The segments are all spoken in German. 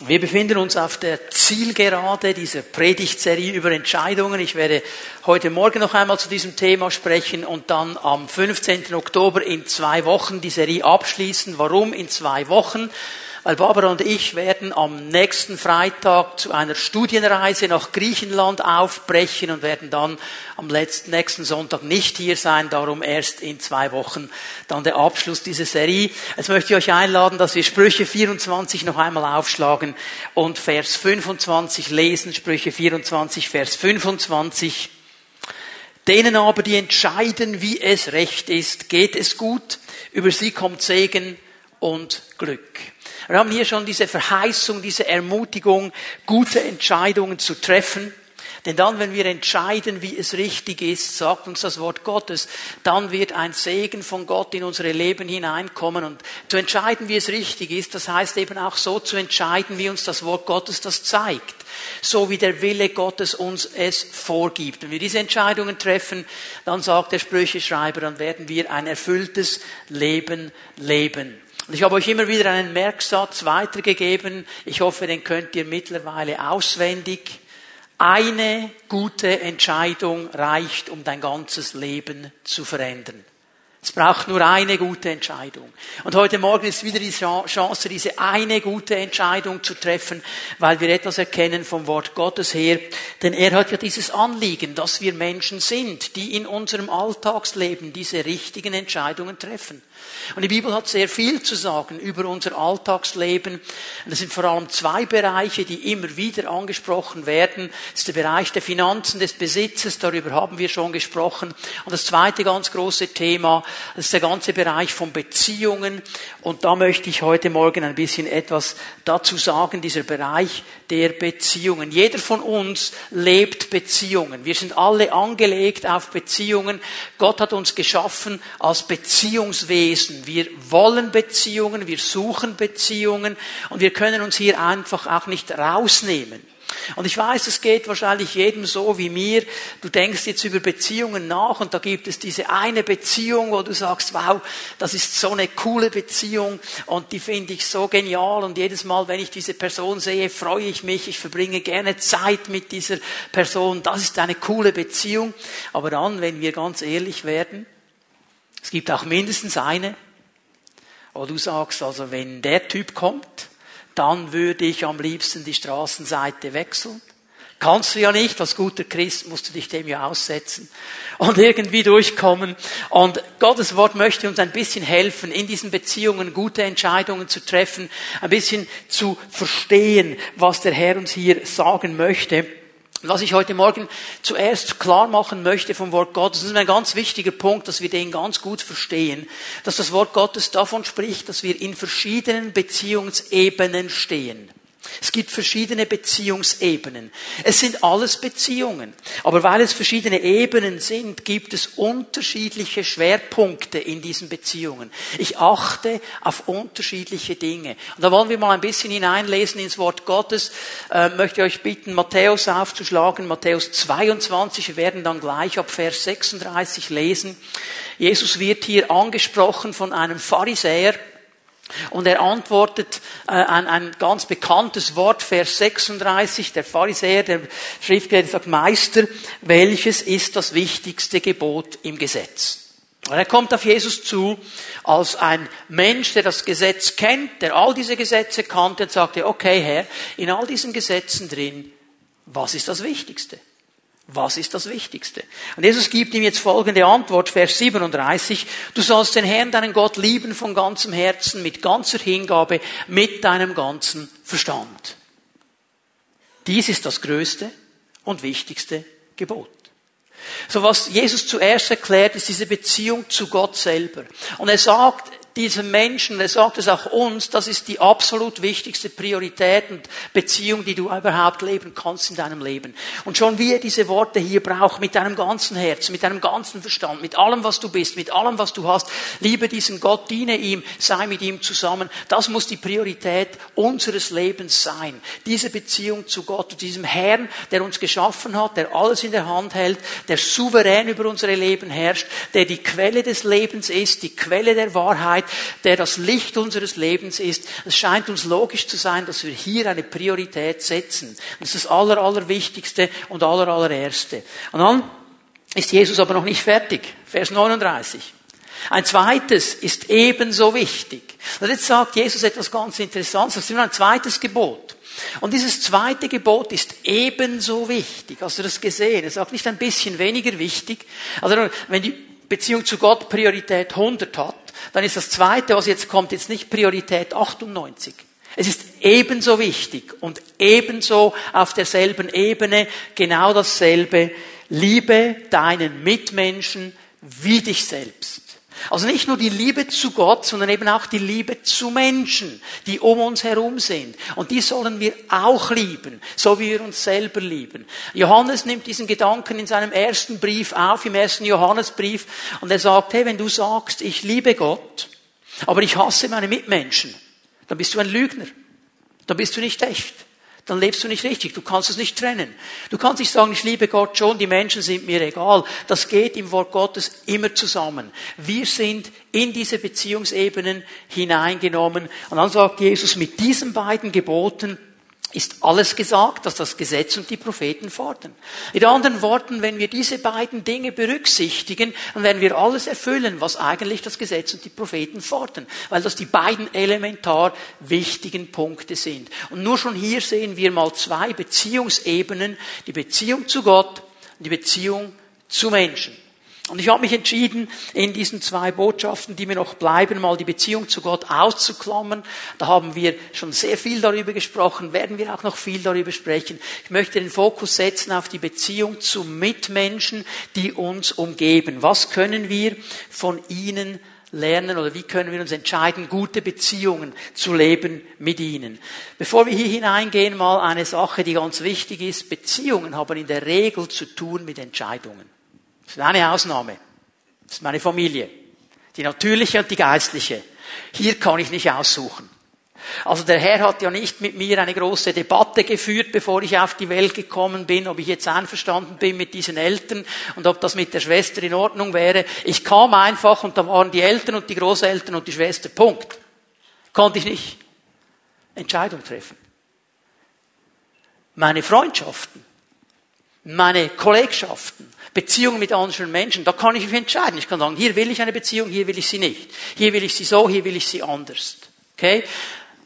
Wir befinden uns auf der Zielgerade dieser Predigtserie über Entscheidungen. Ich werde heute Morgen noch einmal zu diesem Thema sprechen und dann am 15. Oktober in zwei Wochen die Serie abschließen. Warum in zwei Wochen? Weil Barbara und ich werden am nächsten Freitag zu einer Studienreise nach Griechenland aufbrechen und werden dann am letzten, nächsten Sonntag nicht hier sein, darum erst in zwei Wochen dann der Abschluss dieser Serie. Jetzt möchte ich euch einladen, dass wir Sprüche 24 noch einmal aufschlagen und Vers 25 lesen, Sprüche 24, Vers 25. Denen aber, die entscheiden, wie es recht ist, geht es gut, über sie kommt Segen und Glück. Wir haben hier schon diese Verheißung, diese Ermutigung, gute Entscheidungen zu treffen. Denn dann, wenn wir entscheiden, wie es richtig ist, sagt uns das Wort Gottes, dann wird ein Segen von Gott in unsere Leben hineinkommen. Und zu entscheiden, wie es richtig ist, das heißt eben auch so zu entscheiden, wie uns das Wort Gottes das zeigt. So wie der Wille Gottes uns es vorgibt. Wenn wir diese Entscheidungen treffen, dann sagt der Sprücheschreiber, dann werden wir ein erfülltes Leben leben. Und ich habe euch immer wieder einen Merksatz weitergegeben. Ich hoffe, den könnt ihr mittlerweile auswendig. Eine gute Entscheidung reicht, um dein ganzes Leben zu verändern. Es braucht nur eine gute Entscheidung. Und heute Morgen ist wieder die Chance, diese eine gute Entscheidung zu treffen, weil wir etwas erkennen vom Wort Gottes her. Denn er hat ja dieses Anliegen, dass wir Menschen sind, die in unserem Alltagsleben diese richtigen Entscheidungen treffen. Und die Bibel hat sehr viel zu sagen über unser Alltagsleben. Und es sind vor allem zwei Bereiche, die immer wieder angesprochen werden. Das ist der Bereich der Finanzen, des Besitzes, darüber haben wir schon gesprochen. Und das zweite ganz große Thema, das ist der ganze Bereich von Beziehungen. Und da möchte ich heute Morgen ein bisschen etwas dazu sagen, dieser Bereich der Beziehungen. Jeder von uns lebt Beziehungen. Wir sind alle angelegt auf Beziehungen. Gott hat uns geschaffen als Beziehungswesen. Wir wollen Beziehungen, wir suchen Beziehungen und wir können uns hier einfach auch nicht rausnehmen. Und ich weiß, es geht wahrscheinlich jedem so wie mir. Du denkst jetzt über Beziehungen nach und da gibt es diese eine Beziehung, wo du sagst, wow, das ist so eine coole Beziehung und die finde ich so genial und jedes Mal, wenn ich diese Person sehe, freue ich mich, ich verbringe gerne Zeit mit dieser Person. Das ist eine coole Beziehung. Aber dann, wenn wir ganz ehrlich werden, es gibt auch mindestens eine, wo du sagst, also wenn der Typ kommt, dann würde ich am liebsten die Straßenseite wechseln. Kannst du ja nicht, als guter Christ musst du dich dem ja aussetzen und irgendwie durchkommen. Und Gottes Wort möchte uns ein bisschen helfen, in diesen Beziehungen gute Entscheidungen zu treffen, ein bisschen zu verstehen, was der Herr uns hier sagen möchte. Was ich heute Morgen zuerst klar machen möchte vom Wort Gottes, das ist ein ganz wichtiger Punkt, dass wir den ganz gut verstehen, dass das Wort Gottes davon spricht, dass wir in verschiedenen Beziehungsebenen stehen. Es gibt verschiedene Beziehungsebenen. Es sind alles Beziehungen. Aber weil es verschiedene Ebenen sind, gibt es unterschiedliche Schwerpunkte in diesen Beziehungen. Ich achte auf unterschiedliche Dinge. Und da wollen wir mal ein bisschen hineinlesen ins Wort Gottes. Äh, möchte ich euch bitten, Matthäus aufzuschlagen. Matthäus 22. Wir werden dann gleich ab Vers 36 lesen. Jesus wird hier angesprochen von einem Pharisäer, und er antwortet äh, an ein ganz bekanntes Wort, Vers 36, der Pharisäer, der Schriftgelehrte sagt, Meister, welches ist das wichtigste Gebot im Gesetz? Und er kommt auf Jesus zu als ein Mensch, der das Gesetz kennt, der all diese Gesetze kannte und sagte, okay Herr, in all diesen Gesetzen drin, was ist das Wichtigste? Was ist das Wichtigste? Und Jesus gibt ihm jetzt folgende Antwort, Vers 37. Du sollst den Herrn, deinen Gott, lieben von ganzem Herzen, mit ganzer Hingabe, mit deinem ganzen Verstand. Dies ist das größte und wichtigste Gebot. So was Jesus zuerst erklärt, ist diese Beziehung zu Gott selber. Und er sagt, diesen Menschen, er sagt es auch uns, das ist die absolut wichtigste Priorität und Beziehung, die du überhaupt leben kannst in deinem Leben. Und schon wie er diese Worte hier braucht, mit deinem ganzen Herzen, mit deinem ganzen Verstand, mit allem, was du bist, mit allem, was du hast, liebe diesen Gott, diene ihm, sei mit ihm zusammen. Das muss die Priorität unseres Lebens sein. Diese Beziehung zu Gott, zu diesem Herrn, der uns geschaffen hat, der alles in der Hand hält, der souverän über unsere Leben herrscht, der die Quelle des Lebens ist, die Quelle der Wahrheit, Ewigkeit, der das Licht unseres Lebens ist. Es scheint uns logisch zu sein, dass wir hier eine Priorität setzen. Das ist das Aller, Allerwichtigste und Aller, Allererste. Und dann ist Jesus aber noch nicht fertig. Vers 39. Ein zweites ist ebenso wichtig. Und jetzt sagt Jesus etwas ganz Interessantes. Das ist ein zweites Gebot. Und dieses zweite Gebot ist ebenso wichtig. Hast du das gesehen? Er sagt nicht ein bisschen weniger wichtig. Also wenn die Beziehung zu Gott Priorität 100 hat, dann ist das zweite, was jetzt kommt, jetzt nicht Priorität 98. Es ist ebenso wichtig und ebenso auf derselben Ebene genau dasselbe. Liebe deinen Mitmenschen wie dich selbst. Also nicht nur die Liebe zu Gott, sondern eben auch die Liebe zu Menschen, die um uns herum sind. Und die sollen wir auch lieben, so wie wir uns selber lieben. Johannes nimmt diesen Gedanken in seinem ersten Brief auf, im ersten Johannesbrief, und er sagt, hey, wenn du sagst, ich liebe Gott, aber ich hasse meine Mitmenschen, dann bist du ein Lügner. Dann bist du nicht echt dann lebst du nicht richtig. Du kannst es nicht trennen. Du kannst nicht sagen, ich liebe Gott schon, die Menschen sind mir egal. Das geht im Wort Gottes immer zusammen. Wir sind in diese Beziehungsebenen hineingenommen. Und dann sagt Jesus, mit diesen beiden Geboten ist alles gesagt, was das Gesetz und die Propheten fordern. In anderen Worten, wenn wir diese beiden Dinge berücksichtigen, dann werden wir alles erfüllen, was eigentlich das Gesetz und die Propheten fordern, weil das die beiden elementar wichtigen Punkte sind. Und nur schon hier sehen wir mal zwei Beziehungsebenen, die Beziehung zu Gott und die Beziehung zu Menschen. Und ich habe mich entschieden, in diesen zwei Botschaften, die mir noch bleiben, mal die Beziehung zu Gott auszuklammern. Da haben wir schon sehr viel darüber gesprochen, werden wir auch noch viel darüber sprechen. Ich möchte den Fokus setzen auf die Beziehung zu Mitmenschen, die uns umgeben. Was können wir von ihnen lernen oder wie können wir uns entscheiden, gute Beziehungen zu leben mit ihnen. Bevor wir hier hineingehen, mal eine Sache, die ganz wichtig ist. Beziehungen haben in der Regel zu tun mit Entscheidungen. Das ist eine Ausnahme. Das ist meine Familie. Die natürliche und die geistliche. Hier kann ich nicht aussuchen. Also der Herr hat ja nicht mit mir eine große Debatte geführt, bevor ich auf die Welt gekommen bin, ob ich jetzt einverstanden bin mit diesen Eltern und ob das mit der Schwester in Ordnung wäre. Ich kam einfach und da waren die Eltern und die Großeltern und die Schwester. Punkt. Konnte ich nicht Entscheidung treffen. Meine Freundschaften, meine Kollegschaften, Beziehungen mit anderen Menschen, da kann ich mich entscheiden. Ich kann sagen, hier will ich eine Beziehung, hier will ich sie nicht. Hier will ich sie so, hier will ich sie anders. Okay?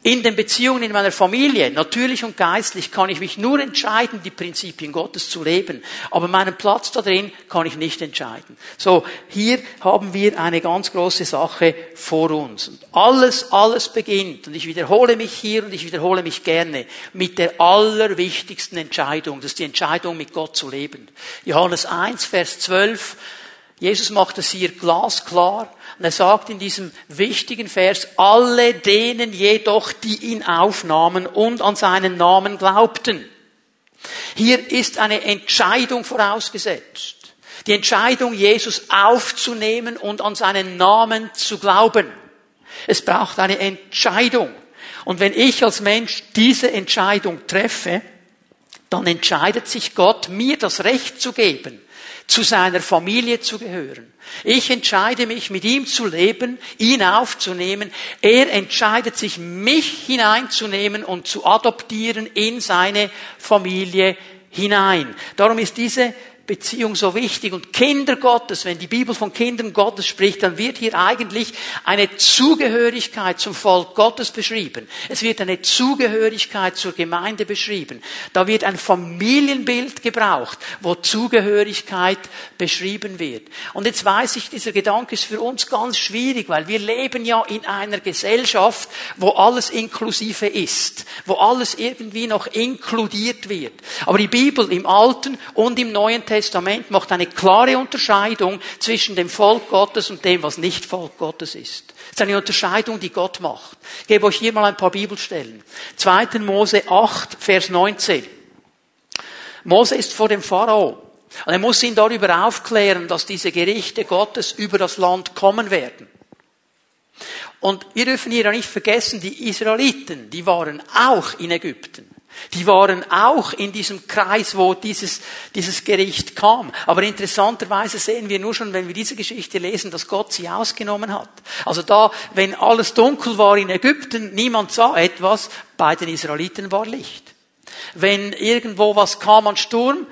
In den Beziehungen in meiner Familie, natürlich und geistlich, kann ich mich nur entscheiden, die Prinzipien Gottes zu leben. Aber meinen Platz da drin kann ich nicht entscheiden. So, hier haben wir eine ganz große Sache vor uns. Und alles, alles beginnt, und ich wiederhole mich hier und ich wiederhole mich gerne, mit der allerwichtigsten Entscheidung. Das ist die Entscheidung, mit Gott zu leben. Johannes 1, Vers 12. Jesus macht es hier glasklar. Und er sagt in diesem wichtigen Vers, alle denen jedoch, die ihn aufnahmen und an seinen Namen glaubten. Hier ist eine Entscheidung vorausgesetzt. Die Entscheidung, Jesus aufzunehmen und an seinen Namen zu glauben. Es braucht eine Entscheidung. Und wenn ich als Mensch diese Entscheidung treffe, dann entscheidet sich Gott, mir das Recht zu geben, zu seiner Familie zu gehören. Ich entscheide mich, mit ihm zu leben, ihn aufzunehmen. Er entscheidet sich, mich hineinzunehmen und zu adoptieren in seine Familie hinein. Darum ist diese Beziehung so wichtig. Und Kinder Gottes, wenn die Bibel von Kindern Gottes spricht, dann wird hier eigentlich eine Zugehörigkeit zum Volk Gottes beschrieben. Es wird eine Zugehörigkeit zur Gemeinde beschrieben. Da wird ein Familienbild gebraucht, wo Zugehörigkeit beschrieben wird. Und jetzt weiß ich, dieser Gedanke ist für uns ganz schwierig, weil wir leben ja in einer Gesellschaft, wo alles inklusive ist, wo alles irgendwie noch inkludiert wird. Aber die Bibel im Alten und im Neuen Testament Testament macht eine klare Unterscheidung zwischen dem Volk Gottes und dem, was nicht Volk Gottes ist. Das ist eine Unterscheidung, die Gott macht. Ich gebe euch hier mal ein paar Bibelstellen. 2. Mose 8, Vers 19. Mose ist vor dem Pharao. Und er muss ihn darüber aufklären, dass diese Gerichte Gottes über das Land kommen werden. Und wir dürfen hier ja nicht vergessen, die Israeliten, die waren auch in Ägypten. Die waren auch in diesem Kreis, wo dieses, dieses Gericht kam. Aber interessanterweise sehen wir nur schon, wenn wir diese Geschichte lesen, dass Gott sie ausgenommen hat. Also da, wenn alles dunkel war in Ägypten, niemand sah etwas, bei den Israeliten war Licht. Wenn irgendwo was kam an Sturm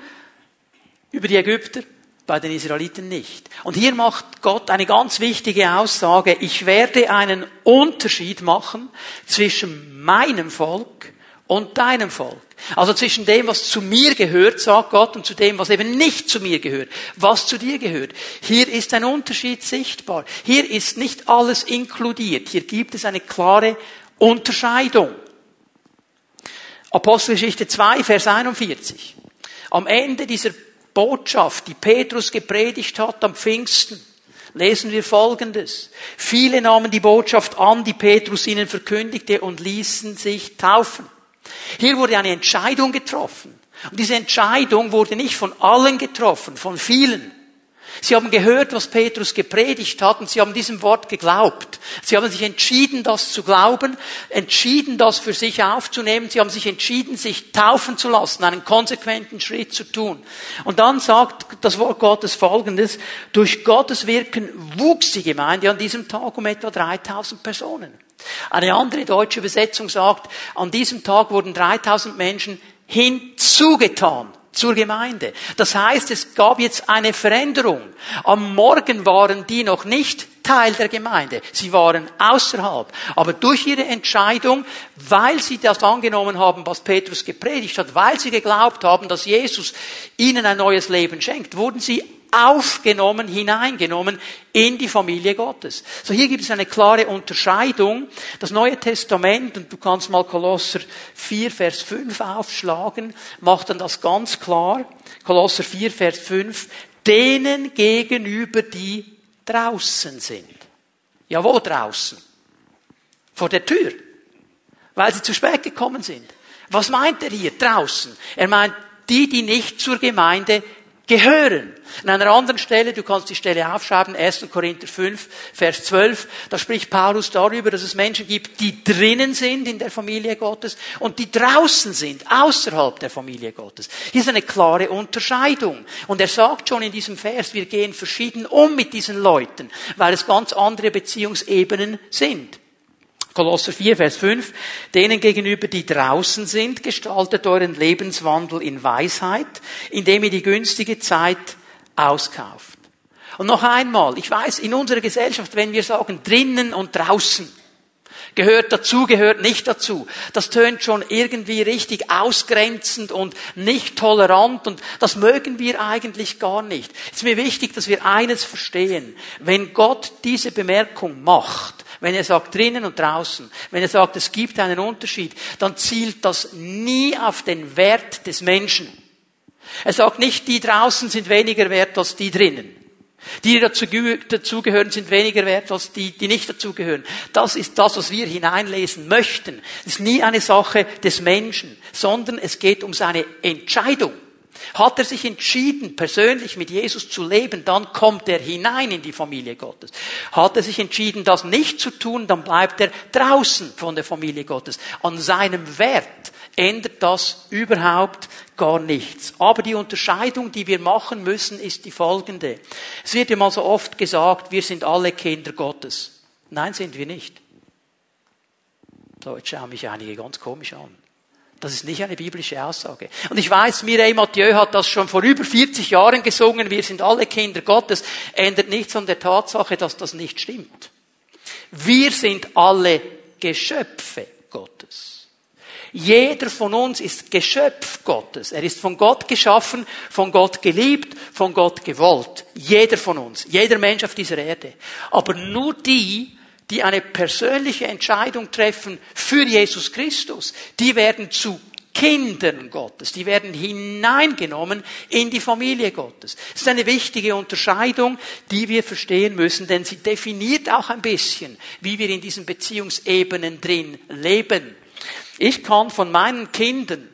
über die Ägypter, bei den Israeliten nicht. Und hier macht Gott eine ganz wichtige Aussage. Ich werde einen Unterschied machen zwischen meinem Volk und deinem Volk. Also zwischen dem, was zu mir gehört, sagt Gott, und zu dem, was eben nicht zu mir gehört, was zu dir gehört. Hier ist ein Unterschied sichtbar. Hier ist nicht alles inkludiert. Hier gibt es eine klare Unterscheidung. Apostelgeschichte 2, Vers 41. Am Ende dieser Botschaft, die Petrus gepredigt hat am Pfingsten, lesen wir Folgendes. Viele nahmen die Botschaft an, die Petrus ihnen verkündigte und ließen sich taufen. Hier wurde eine Entscheidung getroffen. Und diese Entscheidung wurde nicht von allen getroffen, von vielen. Sie haben gehört, was Petrus gepredigt hat und sie haben diesem Wort geglaubt. Sie haben sich entschieden, das zu glauben, entschieden, das für sich aufzunehmen. Sie haben sich entschieden, sich taufen zu lassen, einen konsequenten Schritt zu tun. Und dann sagt das Wort Gottes Folgendes. Durch Gottes Wirken wuchs die Gemeinde an diesem Tag um etwa 3000 Personen. Eine andere deutsche Übersetzung sagt, an diesem Tag wurden 3000 Menschen hinzugetan zur Gemeinde. Das heißt, es gab jetzt eine Veränderung. Am Morgen waren die noch nicht Teil der Gemeinde. Sie waren außerhalb. Aber durch ihre Entscheidung, weil sie das angenommen haben, was Petrus gepredigt hat, weil sie geglaubt haben, dass Jesus ihnen ein neues Leben schenkt, wurden sie aufgenommen, hineingenommen in die Familie Gottes. So hier gibt es eine klare Unterscheidung. Das Neue Testament, und du kannst mal Kolosser 4, Vers 5 aufschlagen, macht dann das ganz klar. Kolosser 4, Vers 5. Denen gegenüber, die draußen sind. Ja, wo draußen? Vor der Tür. Weil sie zu spät gekommen sind. Was meint er hier draußen? Er meint die, die nicht zur Gemeinde gehören. An einer anderen Stelle, du kannst die Stelle aufschreiben, 1. Korinther 5, Vers 12, da spricht Paulus darüber, dass es Menschen gibt, die drinnen sind in der Familie Gottes und die draußen sind, außerhalb der Familie Gottes. Hier ist eine klare Unterscheidung. Und er sagt schon in diesem Vers, wir gehen verschieden um mit diesen Leuten, weil es ganz andere Beziehungsebenen sind. Kolosser 4, Vers 5, denen gegenüber, die draußen sind, gestaltet euren Lebenswandel in Weisheit, indem ihr die günstige Zeit auskauft. Und noch einmal, ich weiß, in unserer Gesellschaft, wenn wir sagen drinnen und draußen, gehört dazu, gehört nicht dazu. Das tönt schon irgendwie richtig ausgrenzend und nicht tolerant und das mögen wir eigentlich gar nicht. Es ist mir wichtig, dass wir eines verstehen. Wenn Gott diese Bemerkung macht, wenn er sagt drinnen und draußen, wenn er sagt, es gibt einen Unterschied, dann zielt das nie auf den Wert des Menschen. Er sagt nicht, die draußen sind weniger wert als die drinnen. Die, die dazu, dazugehören, sind weniger wert als die, die nicht dazugehören. Das ist das, was wir hineinlesen möchten. Es ist nie eine Sache des Menschen, sondern es geht um seine Entscheidung. Hat er sich entschieden, persönlich mit Jesus zu leben, dann kommt er hinein in die Familie Gottes. Hat er sich entschieden, das nicht zu tun, dann bleibt er draußen von der Familie Gottes. An seinem Wert ändert das überhaupt gar nichts. Aber die Unterscheidung, die wir machen müssen, ist die folgende. Es wird immer so oft gesagt, wir sind alle Kinder Gottes. Nein, sind wir nicht. So, jetzt schauen mich einige ganz komisch an. Das ist nicht eine biblische Aussage. Und ich weiß, Mireille Mathieu hat das schon vor über 40 Jahren gesungen. Wir sind alle Kinder Gottes. Ändert nichts an der Tatsache, dass das nicht stimmt. Wir sind alle Geschöpfe Gottes. Jeder von uns ist Geschöpf Gottes. Er ist von Gott geschaffen, von Gott geliebt, von Gott gewollt. Jeder von uns. Jeder Mensch auf dieser Erde. Aber nur die, die eine persönliche Entscheidung treffen für Jesus Christus, die werden zu Kindern Gottes, die werden hineingenommen in die Familie Gottes. Das ist eine wichtige Unterscheidung, die wir verstehen müssen, denn sie definiert auch ein bisschen, wie wir in diesen Beziehungsebenen drin leben. Ich kann von meinen Kindern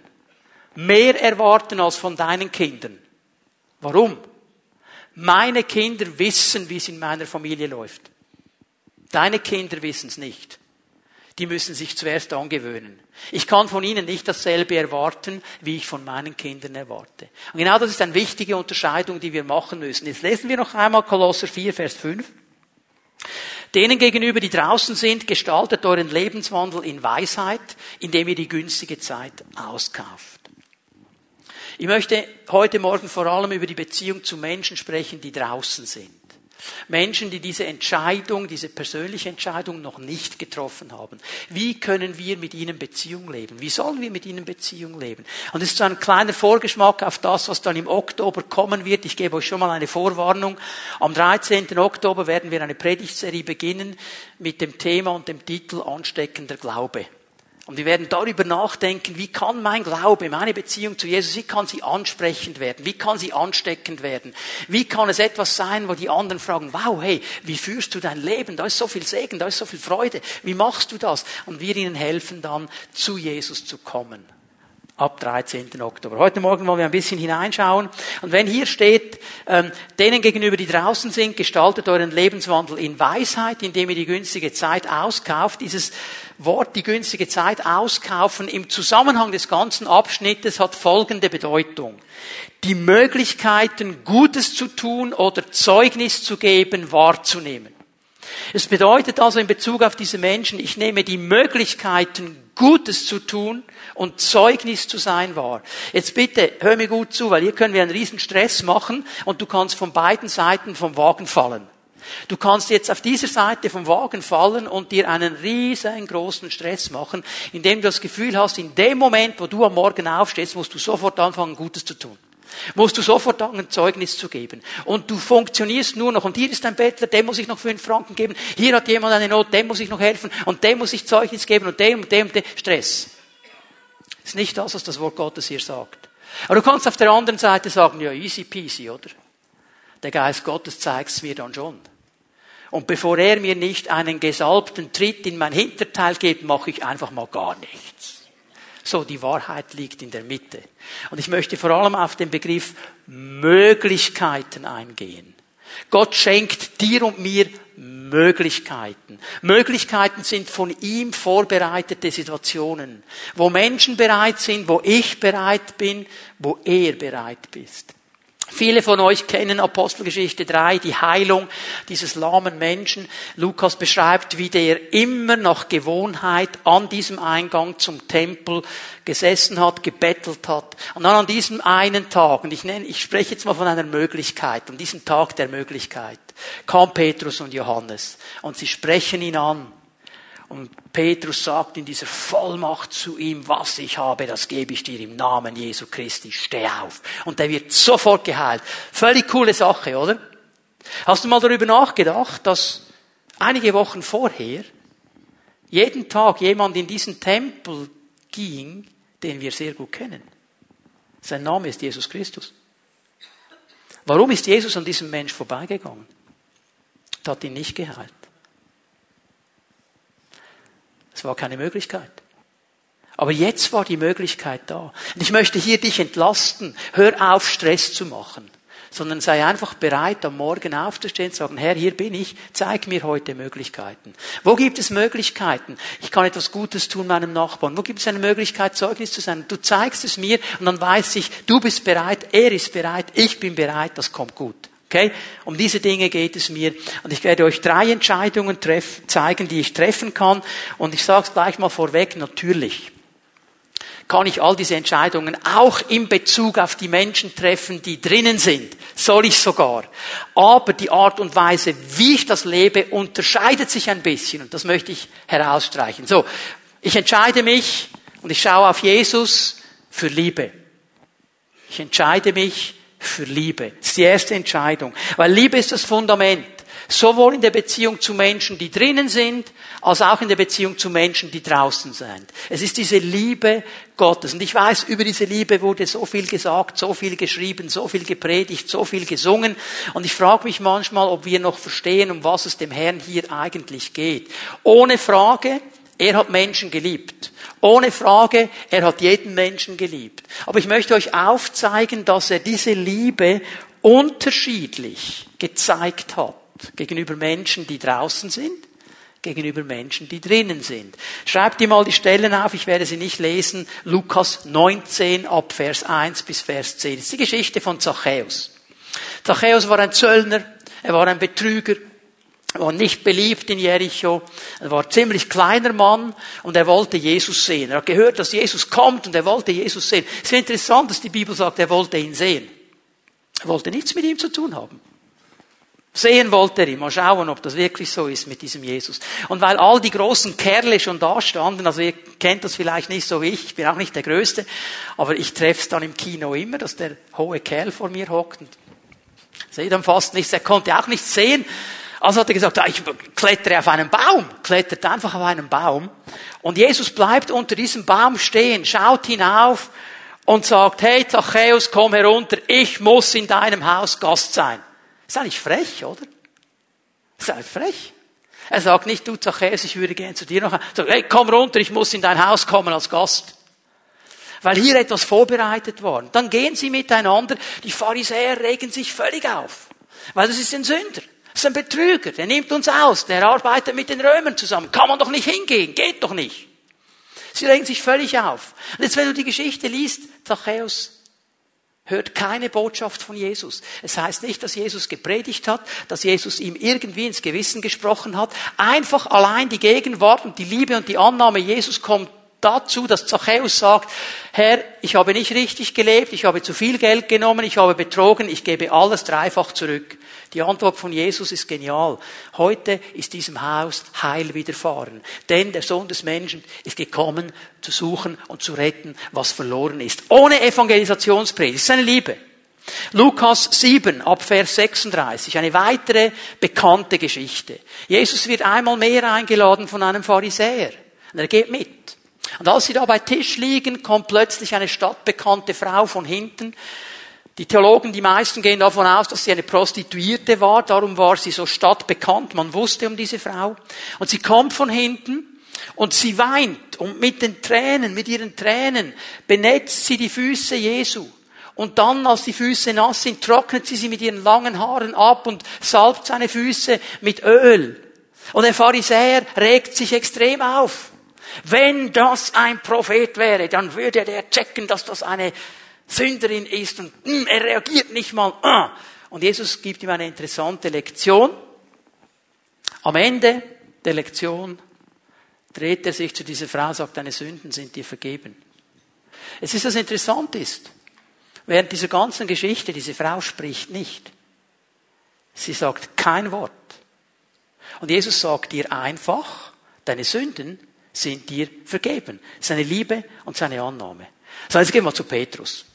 mehr erwarten als von deinen Kindern. Warum? Meine Kinder wissen, wie es in meiner Familie läuft. Deine Kinder wissen es nicht. die müssen sich zuerst angewöhnen. Ich kann von ihnen nicht dasselbe erwarten, wie ich von meinen Kindern erwarte. Und genau das ist eine wichtige Unterscheidung, die wir machen müssen. Jetzt lesen wir noch einmal Kolosser 4, Vers 5. Denen gegenüber, die draußen sind, gestaltet euren Lebenswandel in Weisheit, indem ihr die günstige Zeit auskauft. Ich möchte heute Morgen vor allem über die Beziehung zu Menschen sprechen, die draußen sind. Menschen, die diese Entscheidung, diese persönliche Entscheidung noch nicht getroffen haben. Wie können wir mit ihnen Beziehung leben? Wie sollen wir mit ihnen Beziehung leben? Und es ist so ein kleiner Vorgeschmack auf das, was dann im Oktober kommen wird. Ich gebe euch schon mal eine Vorwarnung. Am 13. Oktober werden wir eine Predigtserie beginnen mit dem Thema und dem Titel Ansteckender Glaube. Und wir werden darüber nachdenken, wie kann mein Glaube, meine Beziehung zu Jesus, wie kann sie ansprechend werden? Wie kann sie ansteckend werden? Wie kann es etwas sein, wo die anderen fragen, wow, hey, wie führst du dein Leben? Da ist so viel Segen, da ist so viel Freude. Wie machst du das? Und wir ihnen helfen dann, zu Jesus zu kommen ab 13. Oktober. Heute Morgen wollen wir ein bisschen hineinschauen. Und wenn hier steht, ähm, denen gegenüber, die draußen sind, gestaltet euren Lebenswandel in Weisheit, indem ihr die günstige Zeit auskauft. Dieses Wort, die günstige Zeit auskaufen, im Zusammenhang des ganzen Abschnittes hat folgende Bedeutung. Die Möglichkeiten, Gutes zu tun oder Zeugnis zu geben, wahrzunehmen. Es bedeutet also in Bezug auf diese Menschen, ich nehme die Möglichkeiten, Gutes zu tun und Zeugnis zu sein wahr. Jetzt bitte, hör mir gut zu, weil hier können wir einen riesen Stress machen und du kannst von beiden Seiten vom Wagen fallen. Du kannst jetzt auf dieser Seite vom Wagen fallen und dir einen riesengroßen Stress machen, indem du das Gefühl hast, in dem Moment, wo du am Morgen aufstehst, musst du sofort anfangen, Gutes zu tun. Musst du sofort ein Zeugnis zu geben. Und du funktionierst nur noch. Und hier ist ein Bettler, dem muss ich noch fünf Franken geben. Hier hat jemand eine Not, dem muss ich noch helfen. Und dem muss ich Zeugnis geben. Und dem, dem, dem. Stress. Ist nicht das, was das Wort Gottes hier sagt. Aber du kannst auf der anderen Seite sagen, ja, easy peasy, oder? Der Geist Gottes zeigt es mir dann schon. Und bevor er mir nicht einen gesalbten Tritt in mein Hinterteil gibt, mache ich einfach mal gar nichts. So, die Wahrheit liegt in der Mitte. Und ich möchte vor allem auf den Begriff Möglichkeiten eingehen. Gott schenkt dir und mir Möglichkeiten. Möglichkeiten sind von ihm vorbereitete Situationen, wo Menschen bereit sind, wo ich bereit bin, wo er bereit ist. Viele von euch kennen Apostelgeschichte 3, die Heilung dieses lahmen Menschen. Lukas beschreibt, wie der immer nach Gewohnheit an diesem Eingang zum Tempel gesessen hat, gebettelt hat. Und dann an diesem einen Tag, und ich nenne, ich spreche jetzt mal von einer Möglichkeit, an diesem Tag der Möglichkeit, kam Petrus und Johannes und sie sprechen ihn an. Und Petrus sagt in dieser Vollmacht zu ihm, was ich habe, das gebe ich dir im Namen Jesu Christi, steh auf. Und der wird sofort geheilt. Völlig coole Sache, oder? Hast du mal darüber nachgedacht, dass einige Wochen vorher jeden Tag jemand in diesen Tempel ging, den wir sehr gut kennen? Sein Name ist Jesus Christus. Warum ist Jesus an diesem Mensch vorbeigegangen? Er hat ihn nicht geheilt. Es war keine Möglichkeit. Aber jetzt war die Möglichkeit da. Und ich möchte hier dich entlasten. Hör auf, Stress zu machen. Sondern sei einfach bereit, am Morgen aufzustehen und sagen, Herr, hier bin ich, zeig mir heute Möglichkeiten. Wo gibt es Möglichkeiten? Ich kann etwas Gutes tun meinem Nachbarn. Wo gibt es eine Möglichkeit, Zeugnis zu sein? Du zeigst es mir und dann weiß ich, du bist bereit, er ist bereit, ich bin bereit, das kommt gut. Okay? Um diese Dinge geht es mir. Und ich werde euch drei Entscheidungen treff, zeigen, die ich treffen kann. Und ich sage es gleich mal vorweg, natürlich kann ich all diese Entscheidungen auch in Bezug auf die Menschen treffen, die drinnen sind. Soll ich sogar. Aber die Art und Weise, wie ich das lebe, unterscheidet sich ein bisschen. Und das möchte ich herausstreichen. So, ich entscheide mich und ich schaue auf Jesus für Liebe. Ich entscheide mich für Liebe. Das ist die erste Entscheidung. Weil Liebe ist das Fundament. Sowohl in der Beziehung zu Menschen, die drinnen sind, als auch in der Beziehung zu Menschen, die draußen sind. Es ist diese Liebe Gottes. Und ich weiß, über diese Liebe wurde so viel gesagt, so viel geschrieben, so viel gepredigt, so viel gesungen. Und ich frage mich manchmal, ob wir noch verstehen, um was es dem Herrn hier eigentlich geht. Ohne Frage, er hat Menschen geliebt. Ohne Frage, er hat jeden Menschen geliebt. Aber ich möchte euch aufzeigen, dass er diese Liebe unterschiedlich gezeigt hat gegenüber Menschen, die draußen sind, gegenüber Menschen, die drinnen sind. Schreibt ihr mal die Stellen auf, ich werde sie nicht lesen. Lukas 19 ab Vers 1 bis Vers 10. Das ist die Geschichte von Zachäus. Zachäus war ein Zöllner, er war ein Betrüger, er war nicht beliebt in Jericho. Er war ein ziemlich kleiner Mann und er wollte Jesus sehen. Er hat gehört, dass Jesus kommt und er wollte Jesus sehen. Es ist interessant, dass die Bibel sagt, er wollte ihn sehen. Er wollte nichts mit ihm zu tun haben. Sehen wollte er ihn. Mal schauen, ob das wirklich so ist mit diesem Jesus. Und weil all die großen Kerle schon da standen, also ihr kennt das vielleicht nicht so wie ich, ich bin auch nicht der Größte, aber ich treffe es dann im Kino immer, dass der hohe Kerl vor mir hockt und sehe dann fast nichts. Er konnte auch nichts sehen. Also hat er gesagt, ich klettere auf einen Baum, klettert einfach auf einen Baum. Und Jesus bleibt unter diesem Baum stehen, schaut hinauf und sagt, hey Zachäus, komm herunter, ich muss in deinem Haus Gast sein. Ist eigentlich frech, oder? Ist eigentlich frech. Er sagt nicht, du Zachäus, ich würde gerne zu dir noch, er sagt, hey, komm runter, ich muss in dein Haus kommen als Gast. Weil hier etwas vorbereitet worden. Dann gehen sie miteinander, die Pharisäer regen sich völlig auf. Weil das ist ein Sünder. Das ist ein Betrüger, der nimmt uns aus, der arbeitet mit den Römern zusammen. Kann man doch nicht hingehen, geht doch nicht. Sie regen sich völlig auf. Und jetzt, wenn du die Geschichte liest, Zachäus hört keine Botschaft von Jesus. Es heißt nicht, dass Jesus gepredigt hat, dass Jesus ihm irgendwie ins Gewissen gesprochen hat. Einfach allein die Gegenwart und die Liebe und die Annahme Jesus kommt dazu, dass Zachäus sagt, Herr, ich habe nicht richtig gelebt, ich habe zu viel Geld genommen, ich habe betrogen, ich gebe alles dreifach zurück. Die Antwort von Jesus ist genial. Heute ist diesem Haus Heil widerfahren. Denn der Sohn des Menschen ist gekommen, zu suchen und zu retten, was verloren ist. Ohne Evangelisationspredigt. Das ist seine Liebe. Lukas 7 ab Vers 36, eine weitere bekannte Geschichte. Jesus wird einmal mehr eingeladen von einem Pharisäer. Und er geht mit. Und als sie da bei Tisch liegen, kommt plötzlich eine stadtbekannte Frau von hinten. Die Theologen, die meisten gehen davon aus, dass sie eine Prostituierte war, darum war sie so stadtbekannt, man wusste um diese Frau. Und sie kommt von hinten und sie weint und mit den Tränen, mit ihren Tränen benetzt sie die Füße Jesu. Und dann, als die Füße nass sind, trocknet sie sie mit ihren langen Haaren ab und salbt seine Füße mit Öl. Und der Pharisäer regt sich extrem auf. Wenn das ein Prophet wäre, dann würde der checken, dass das eine Sünderin ist und mh, hm, er reagiert nicht mal. Uh. Und Jesus gibt ihm eine interessante Lektion. Am Ende der Lektion dreht er sich zu dieser Frau und sagt, deine Sünden sind dir vergeben. Es ist, was interessant ist. Während dieser ganzen Geschichte, diese Frau spricht nicht. Sie sagt kein Wort. Und Jesus sagt ihr einfach, deine Sünden sind dir vergeben. Seine Liebe und seine Annahme. So, jetzt gehen wir zu Petrus.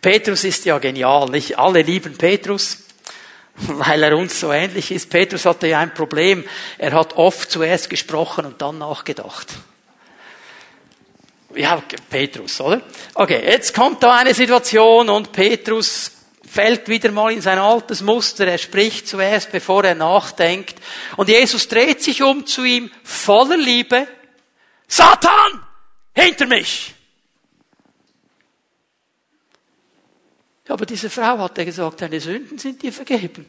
Petrus ist ja genial, nicht? Alle lieben Petrus, weil er uns so ähnlich ist. Petrus hatte ja ein Problem. Er hat oft zuerst gesprochen und dann nachgedacht. Ja, Petrus, oder? Okay, jetzt kommt da eine Situation und Petrus fällt wieder mal in sein altes Muster. Er spricht zuerst, bevor er nachdenkt. Und Jesus dreht sich um zu ihm voller Liebe. Satan! Hinter mich! Aber diese Frau hat er gesagt, deine Sünden sind dir vergeben.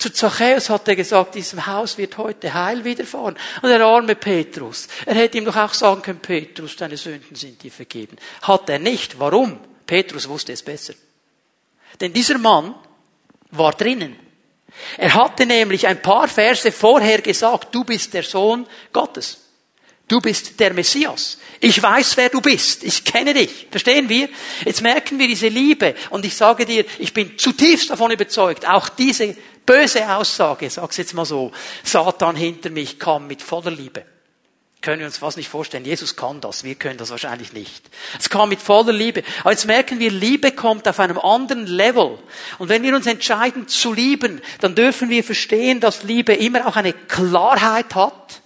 Zu Zachäus hat er gesagt, diesem Haus wird heute Heil widerfahren. Und der arme Petrus, er hätte ihm doch auch sagen können, Petrus, deine Sünden sind dir vergeben. Hat er nicht. Warum? Petrus wusste es besser. Denn dieser Mann war drinnen. Er hatte nämlich ein paar Verse vorher gesagt, du bist der Sohn Gottes. Du bist der Messias. Ich weiß, wer du bist. Ich kenne dich. Verstehen wir? Jetzt merken wir diese Liebe. Und ich sage dir, ich bin zutiefst davon überzeugt, auch diese böse Aussage, sag's jetzt mal so, Satan hinter mich kam mit voller Liebe. Können wir uns fast nicht vorstellen. Jesus kann das, wir können das wahrscheinlich nicht. Es kam mit voller Liebe. Aber jetzt merken wir, Liebe kommt auf einem anderen Level. Und wenn wir uns entscheiden zu lieben, dann dürfen wir verstehen, dass Liebe immer auch eine Klarheit hat.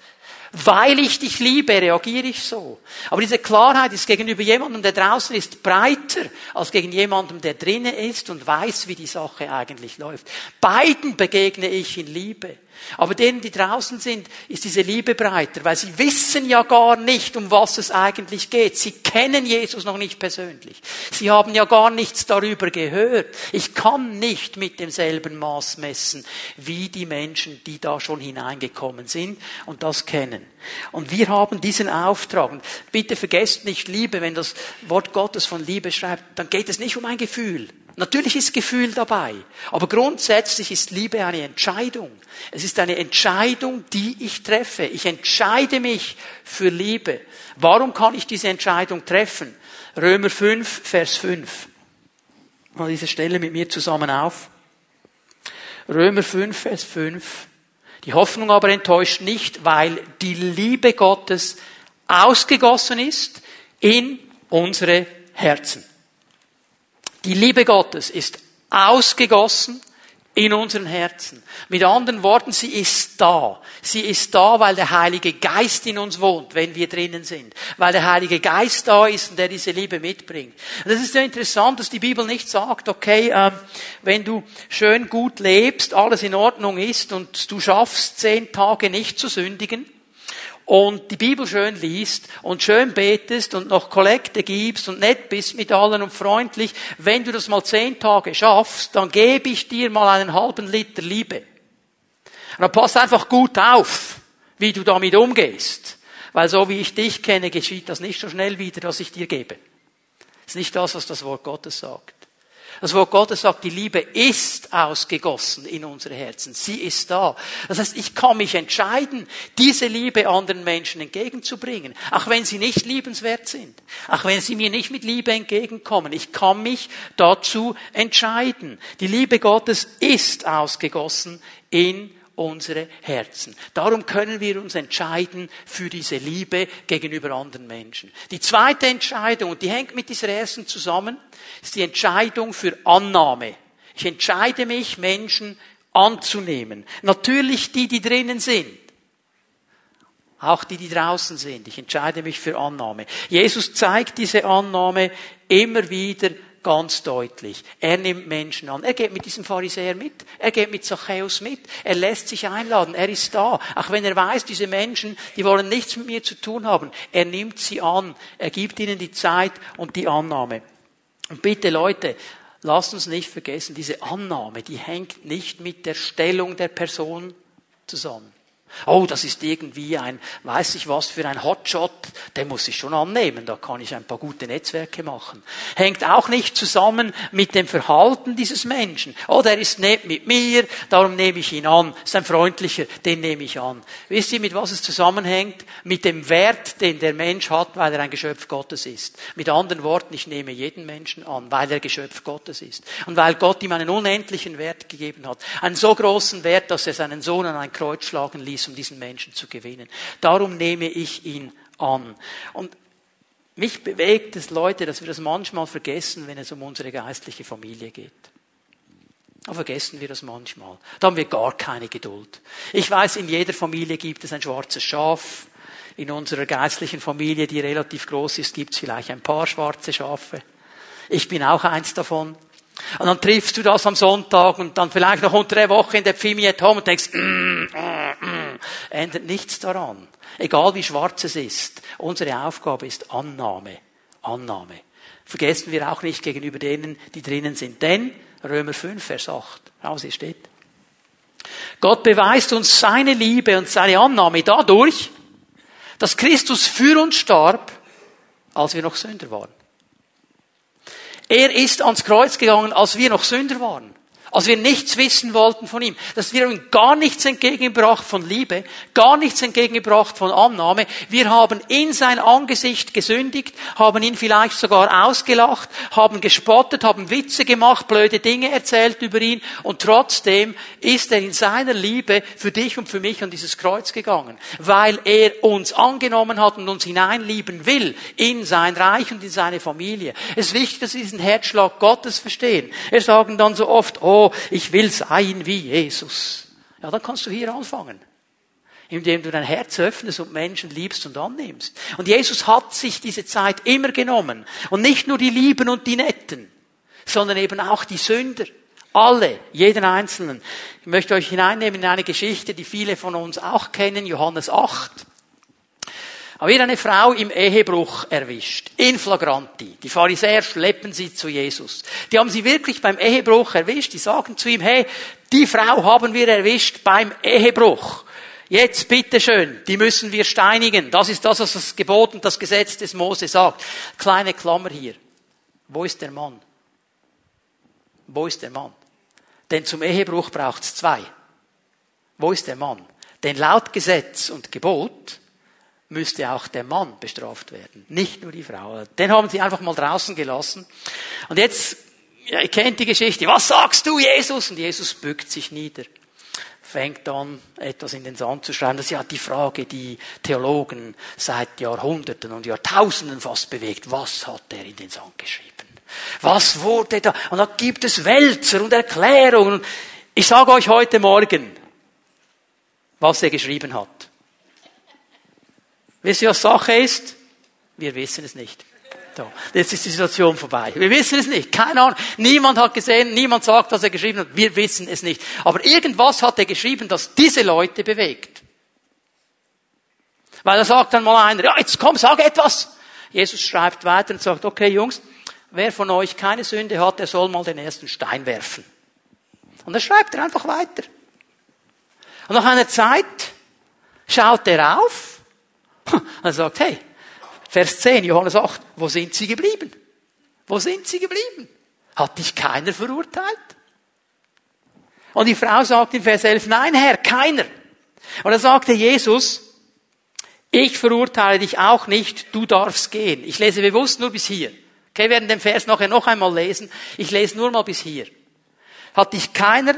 Weil ich dich liebe, reagiere ich so. Aber diese Klarheit ist gegenüber jemandem, der draußen ist, breiter als gegen jemandem, der drinnen ist und weiß, wie die Sache eigentlich läuft. Beiden begegne ich in Liebe. Aber denen, die draußen sind, ist diese Liebe breiter, weil sie wissen ja gar nicht, um was es eigentlich geht. Sie kennen Jesus noch nicht persönlich. Sie haben ja gar nichts darüber gehört. Ich kann nicht mit demselben Maß messen wie die Menschen, die da schon hineingekommen sind und das kennen. Und wir haben diesen Auftrag. Und bitte vergesst nicht Liebe, wenn das Wort Gottes von Liebe schreibt, dann geht es nicht um ein Gefühl. Natürlich ist Gefühl dabei, aber grundsätzlich ist Liebe eine Entscheidung. Es ist eine Entscheidung, die ich treffe. Ich entscheide mich für Liebe. Warum kann ich diese Entscheidung treffen? Römer 5, Vers 5. Mal diese Stelle mit mir zusammen auf. Römer 5, Vers 5. Die Hoffnung aber enttäuscht nicht, weil die Liebe Gottes ausgegossen ist in unsere Herzen. Die Liebe Gottes ist ausgegossen in unseren Herzen. Mit anderen Worten, sie ist da. Sie ist da, weil der Heilige Geist in uns wohnt, wenn wir drinnen sind. Weil der Heilige Geist da ist und der diese Liebe mitbringt. Und das ist ja interessant, dass die Bibel nicht sagt, okay, äh, wenn du schön gut lebst, alles in Ordnung ist und du schaffst zehn Tage nicht zu sündigen, und die Bibel schön liest und schön betest und noch Kollekte gibst und nett bist mit allen und freundlich, wenn du das mal zehn Tage schaffst, dann gebe ich dir mal einen halben Liter Liebe. Und dann pass einfach gut auf, wie du damit umgehst. Weil so wie ich dich kenne, geschieht das nicht so schnell wieder, dass ich dir gebe. Das ist nicht das, was das Wort Gottes sagt. Das Wort Gottes sagt, die Liebe ist ausgegossen in unsere Herzen. Sie ist da. Das heißt, ich kann mich entscheiden, diese Liebe anderen Menschen entgegenzubringen. Auch wenn sie nicht liebenswert sind. Auch wenn sie mir nicht mit Liebe entgegenkommen. Ich kann mich dazu entscheiden. Die Liebe Gottes ist ausgegossen in unsere Herzen. Darum können wir uns entscheiden für diese Liebe gegenüber anderen Menschen. Die zweite Entscheidung, und die hängt mit dieser ersten zusammen, ist die Entscheidung für Annahme. Ich entscheide mich, Menschen anzunehmen. Natürlich die, die drinnen sind. Auch die, die draußen sind. Ich entscheide mich für Annahme. Jesus zeigt diese Annahme immer wieder ganz deutlich. Er nimmt Menschen an. Er geht mit diesem Pharisäer mit. Er geht mit Zachäus mit. Er lässt sich einladen. Er ist da. Auch wenn er weiß, diese Menschen, die wollen nichts mit mir zu tun haben. Er nimmt sie an. Er gibt ihnen die Zeit und die Annahme. Und bitte Leute, lasst uns nicht vergessen, diese Annahme, die hängt nicht mit der Stellung der Person zusammen. Oh, das ist irgendwie ein, weiß ich was für ein Hotshot, den muss ich schon annehmen, da kann ich ein paar gute Netzwerke machen. Hängt auch nicht zusammen mit dem Verhalten dieses Menschen. Oh, der ist nett mit mir, darum nehme ich ihn an. Ist ein freundlicher, den nehme ich an. Wisst ihr, mit was es zusammenhängt? Mit dem Wert, den der Mensch hat, weil er ein Geschöpf Gottes ist. Mit anderen Worten, ich nehme jeden Menschen an, weil er Geschöpf Gottes ist. Und weil Gott ihm einen unendlichen Wert gegeben hat. Einen so großen Wert, dass er seinen Sohn an ein Kreuz schlagen ließ um diesen Menschen zu gewinnen. Darum nehme ich ihn an. Und mich bewegt es, Leute, dass wir das manchmal vergessen, wenn es um unsere geistliche Familie geht. Da vergessen wir das manchmal. Da haben wir gar keine Geduld. Ich weiß, in jeder Familie gibt es ein schwarzes Schaf. In unserer geistlichen Familie, die relativ groß ist, gibt es vielleicht ein paar schwarze Schafe. Ich bin auch eins davon. Und dann triffst du das am Sonntag und dann vielleicht noch unter der Woche in der Pfimiet Home und denkst, mm, mm, mm, ändert nichts daran. Egal wie schwarz es ist. Unsere Aufgabe ist Annahme. Annahme. Vergessen wir auch nicht gegenüber denen, die drinnen sind. Denn, Römer 5, Vers 8, raus hier steht. Gott beweist uns seine Liebe und seine Annahme dadurch, dass Christus für uns starb, als wir noch Sünder waren. Er ist ans Kreuz gegangen, als wir noch Sünder waren als wir nichts wissen wollten von ihm, dass wir ihm gar nichts entgegengebracht von Liebe, gar nichts entgegengebracht von Annahme. Wir haben in sein Angesicht gesündigt, haben ihn vielleicht sogar ausgelacht, haben gespottet, haben Witze gemacht, blöde Dinge erzählt über ihn und trotzdem ist er in seiner Liebe für dich und für mich an dieses Kreuz gegangen, weil er uns angenommen hat und uns hineinlieben will in sein Reich und in seine Familie. Es ist wichtig, dass wir diesen Herzschlag Gottes verstehen. Wir sagen dann so oft, oh, ich will sein wie Jesus. Ja, dann kannst du hier anfangen. Indem du dein Herz öffnest und Menschen liebst und annimmst. Und Jesus hat sich diese Zeit immer genommen. Und nicht nur die Lieben und die Netten, sondern eben auch die Sünder Alle, jeden Einzelnen. Ich möchte euch hineinnehmen in eine Geschichte, die viele von uns auch kennen, Johannes 8. Aber wird eine Frau im Ehebruch erwischt, in flagranti. Die Pharisäer schleppen sie zu Jesus. Die haben sie wirklich beim Ehebruch erwischt. Die sagen zu ihm, hey, die Frau haben wir erwischt beim Ehebruch. Jetzt bitteschön, die müssen wir steinigen. Das ist das, was das Gebot und das Gesetz des Mose sagt. Kleine Klammer hier. Wo ist der Mann? Wo ist der Mann? Denn zum Ehebruch braucht es zwei. Wo ist der Mann? Denn laut Gesetz und Gebot müsste auch der Mann bestraft werden, nicht nur die Frau. Den haben sie einfach mal draußen gelassen. Und jetzt, ja, ihr kennt die Geschichte. Was sagst du, Jesus? Und Jesus bückt sich nieder fängt an, etwas in den Sand zu schreiben. Das ist ja die Frage, die Theologen seit Jahrhunderten und Jahrtausenden fast bewegt. Was hat er in den Sand geschrieben? Was wurde da? Und da gibt es Wälzer und Erklärungen. Ich sage euch heute Morgen, was er geschrieben hat. Wisst ihr, was Sache ist? Wir wissen es nicht. So, jetzt ist die Situation vorbei. Wir wissen es nicht. Keine Ahnung. Niemand hat gesehen, niemand sagt, was er geschrieben hat. Wir wissen es nicht. Aber irgendwas hat er geschrieben, das diese Leute bewegt. Weil da sagt dann mal einer, ja, jetzt komm, sag etwas. Jesus schreibt weiter und sagt, okay, Jungs, wer von euch keine Sünde hat, der soll mal den ersten Stein werfen. Und dann schreibt er einfach weiter. Und nach einer Zeit schaut er auf und sagt, hey, Vers 10, Johannes 8, wo sind sie geblieben? Wo sind sie geblieben? Hat dich keiner verurteilt? Und die Frau sagt in Vers 11, nein Herr, keiner. Und da sagte Jesus, ich verurteile dich auch nicht, du darfst gehen. Ich lese bewusst nur bis hier. Okay, wir werden den Vers nachher noch einmal lesen. Ich lese nur mal bis hier. Hat dich keiner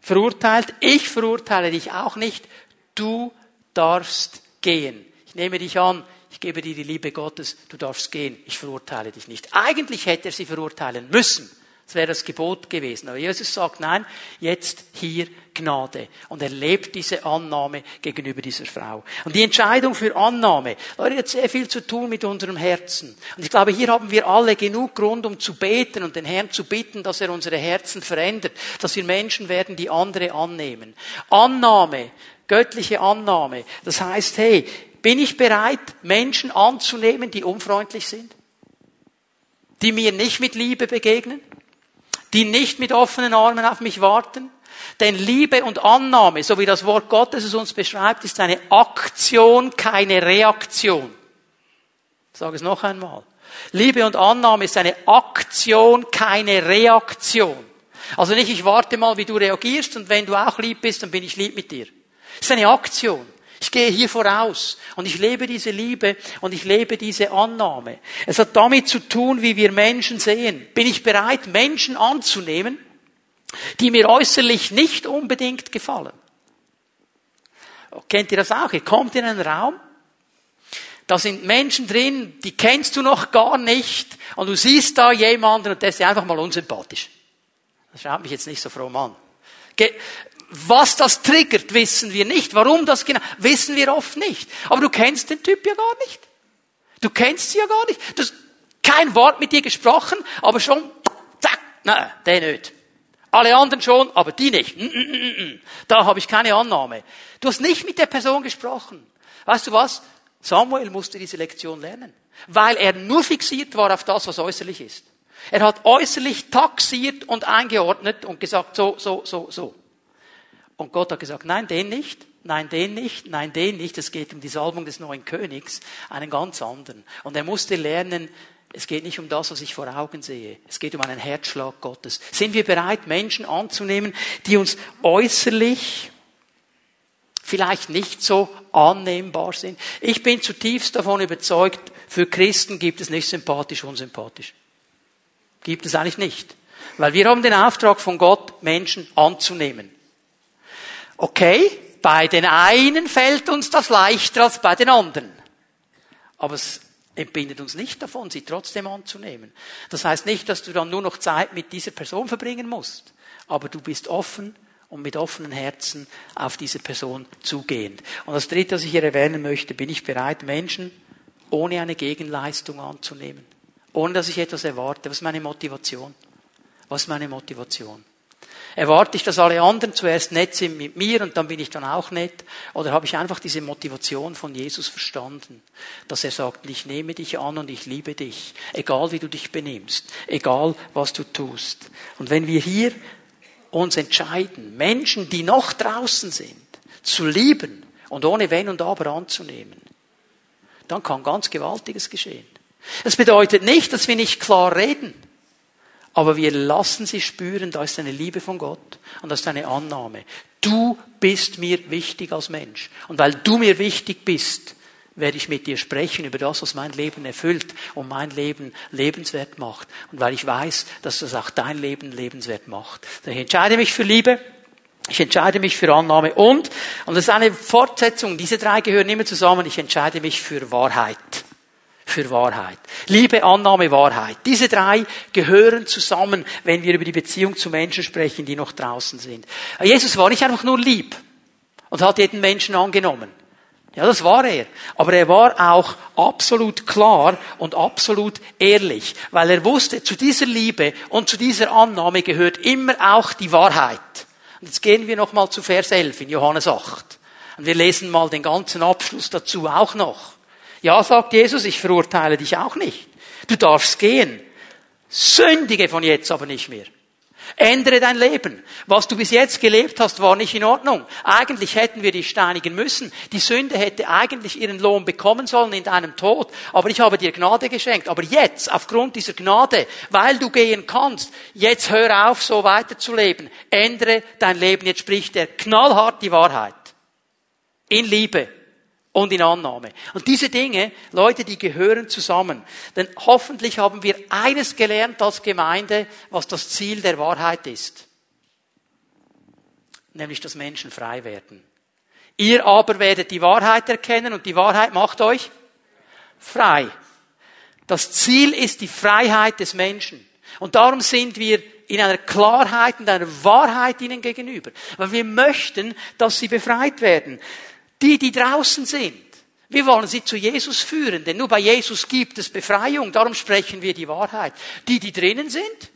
verurteilt, ich verurteile dich auch nicht, du darfst gehen. Nehme dich an, ich gebe dir die Liebe Gottes, du darfst gehen, ich verurteile dich nicht. Eigentlich hätte er sie verurteilen müssen. Das wäre das Gebot gewesen. Aber Jesus sagt, nein, jetzt hier Gnade. Und er lebt diese Annahme gegenüber dieser Frau. Und die Entscheidung für Annahme, Leute, hat sehr viel zu tun mit unserem Herzen. Und ich glaube, hier haben wir alle genug Grund, um zu beten und den Herrn zu bitten, dass er unsere Herzen verändert, dass wir Menschen werden, die andere annehmen. Annahme, göttliche Annahme. Das heißt, hey, bin ich bereit, Menschen anzunehmen, die unfreundlich sind? Die mir nicht mit Liebe begegnen? Die nicht mit offenen Armen auf mich warten? Denn Liebe und Annahme, so wie das Wort Gottes es uns beschreibt, ist eine Aktion, keine Reaktion. Ich sage es noch einmal. Liebe und Annahme ist eine Aktion, keine Reaktion. Also nicht, ich warte mal, wie du reagierst und wenn du auch lieb bist, dann bin ich lieb mit dir. Es ist eine Aktion. Ich gehe hier voraus und ich lebe diese Liebe und ich lebe diese Annahme. Es hat damit zu tun, wie wir Menschen sehen. Bin ich bereit, Menschen anzunehmen, die mir äußerlich nicht unbedingt gefallen? Kennt ihr das auch? Ihr kommt in einen Raum, da sind Menschen drin, die kennst du noch gar nicht und du siehst da jemanden und der ist einfach mal unsympathisch. Das schaut mich jetzt nicht so froh an. Was das triggert, wissen wir nicht. Warum das genau, wissen wir oft nicht. Aber du kennst den Typ ja gar nicht. Du kennst sie ja gar nicht. Du hast kein Wort mit dir gesprochen, aber schon, zack, nein, der nicht. Alle anderen schon, aber die nicht. Mm, mm, mm, da habe ich keine Annahme. Du hast nicht mit der Person gesprochen. Weißt du was? Samuel musste diese Lektion lernen, weil er nur fixiert war auf das, was äußerlich ist. Er hat äußerlich taxiert und eingeordnet und gesagt, so, so, so, so. Und Gott hat gesagt, nein, den nicht, nein, den nicht, nein, den nicht. Es geht um die Salbung des neuen Königs, einen ganz anderen. Und er musste lernen, es geht nicht um das, was ich vor Augen sehe. Es geht um einen Herzschlag Gottes. Sind wir bereit, Menschen anzunehmen, die uns äußerlich vielleicht nicht so annehmbar sind? Ich bin zutiefst davon überzeugt, für Christen gibt es nicht sympathisch, unsympathisch. Gibt es eigentlich nicht. Weil wir haben den Auftrag von Gott, Menschen anzunehmen. Okay, bei den einen fällt uns das leichter als bei den anderen. Aber es entbindet uns nicht davon, sie trotzdem anzunehmen. Das heißt nicht, dass du dann nur noch Zeit mit dieser Person verbringen musst, aber du bist offen und mit offenen Herzen auf diese Person zugehend. Und das Dritte, was ich hier erwähnen möchte, bin ich bereit, Menschen ohne eine Gegenleistung anzunehmen, ohne dass ich etwas erwarte. Was ist meine Motivation? Was ist meine Motivation? Erwarte ich, dass alle anderen zuerst nett sind mit mir und dann bin ich dann auch nett? Oder habe ich einfach diese Motivation von Jesus verstanden, dass er sagt, ich nehme dich an und ich liebe dich, egal wie du dich benimmst, egal was du tust. Und wenn wir hier uns entscheiden, Menschen, die noch draußen sind, zu lieben und ohne Wenn und Aber anzunehmen, dann kann ganz Gewaltiges geschehen. Das bedeutet nicht, dass wir nicht klar reden. Aber wir lassen sie spüren, da ist eine Liebe von Gott und das ist eine Annahme. Du bist mir wichtig als Mensch. Und weil du mir wichtig bist, werde ich mit dir sprechen über das, was mein Leben erfüllt und mein Leben lebenswert macht. Und weil ich weiß, dass das auch dein Leben lebenswert macht. Ich entscheide mich für Liebe. Ich entscheide mich für Annahme und, und das ist eine Fortsetzung, diese drei gehören immer zusammen, ich entscheide mich für Wahrheit für Wahrheit. Liebe, Annahme, Wahrheit. Diese drei gehören zusammen, wenn wir über die Beziehung zu Menschen sprechen, die noch draußen sind. Jesus war nicht einfach nur lieb und hat jeden Menschen angenommen. Ja, das war er. Aber er war auch absolut klar und absolut ehrlich, weil er wusste, zu dieser Liebe und zu dieser Annahme gehört immer auch die Wahrheit. Und jetzt gehen wir nochmal zu Vers 11 in Johannes 8. Und wir lesen mal den ganzen Abschluss dazu auch noch. Ja, sagt Jesus, ich verurteile dich auch nicht. Du darfst gehen. Sündige von jetzt aber nicht mehr. Ändere dein Leben. Was du bis jetzt gelebt hast, war nicht in Ordnung. Eigentlich hätten wir dich steinigen müssen. Die Sünde hätte eigentlich ihren Lohn bekommen sollen in deinem Tod. Aber ich habe dir Gnade geschenkt. Aber jetzt, aufgrund dieser Gnade, weil du gehen kannst, jetzt hör auf, so weiterzuleben. Ändere dein Leben. Jetzt spricht er knallhart die Wahrheit. In Liebe und in Annahme. Und diese Dinge, Leute, die gehören zusammen. Denn hoffentlich haben wir eines gelernt als Gemeinde, was das Ziel der Wahrheit ist. Nämlich, dass Menschen frei werden. Ihr aber werdet die Wahrheit erkennen und die Wahrheit macht euch frei. Das Ziel ist die Freiheit des Menschen. Und darum sind wir in einer Klarheit und einer Wahrheit ihnen gegenüber. Weil wir möchten, dass sie befreit werden. Die, die draußen sind. Wir wollen sie zu Jesus führen, denn nur bei Jesus gibt es Befreiung. Darum sprechen wir die Wahrheit. Die, die drinnen sind,